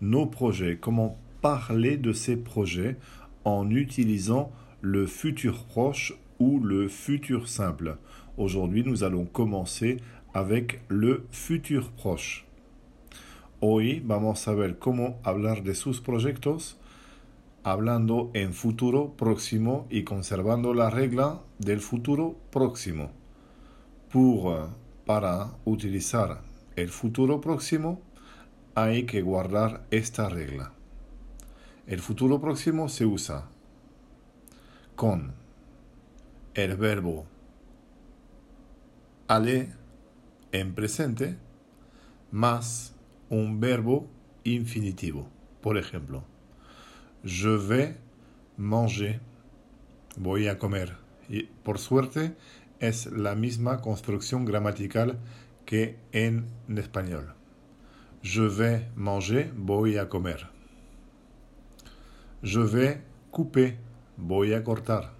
nos projets, comment parler de ces projets en utilisant le futur proche ou le futur simple. Aujourd'hui, nous allons commencer avec le futur proche. Hoy vamos a ver cómo hablar de sus proyectos hablando en futuro próximo y conservando la regla del futuro próximo. Pour, para utilizar el futuro próximo, hay que guardar esta regla. El futuro próximo se usa con el verbo aller en presente más un verbo infinitivo. Por ejemplo, je vais manger, voy a comer. Y por suerte es la misma construcción gramatical que en español. Je vais manger, voy a comer. Je vais couper, voy a cortar.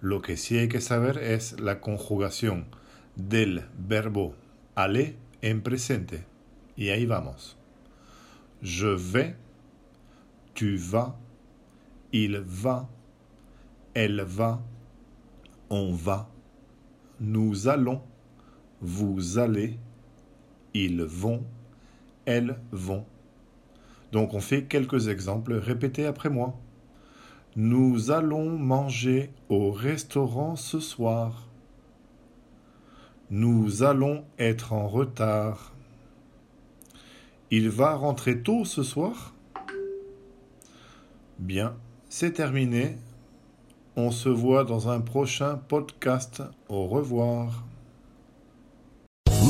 Lo que sí hay que saber es la conjugación del verbo aller en presente. Y ahí vamos. Je vais, tu vas, il va, elle va, on va, nous allons, vous allez, ils vont, elles vont. Donc on fait quelques exemples. Répétez après moi. Nous allons manger au restaurant ce soir. Nous allons être en retard. Il va rentrer tôt ce soir Bien, c'est terminé. On se voit dans un prochain podcast. Au revoir.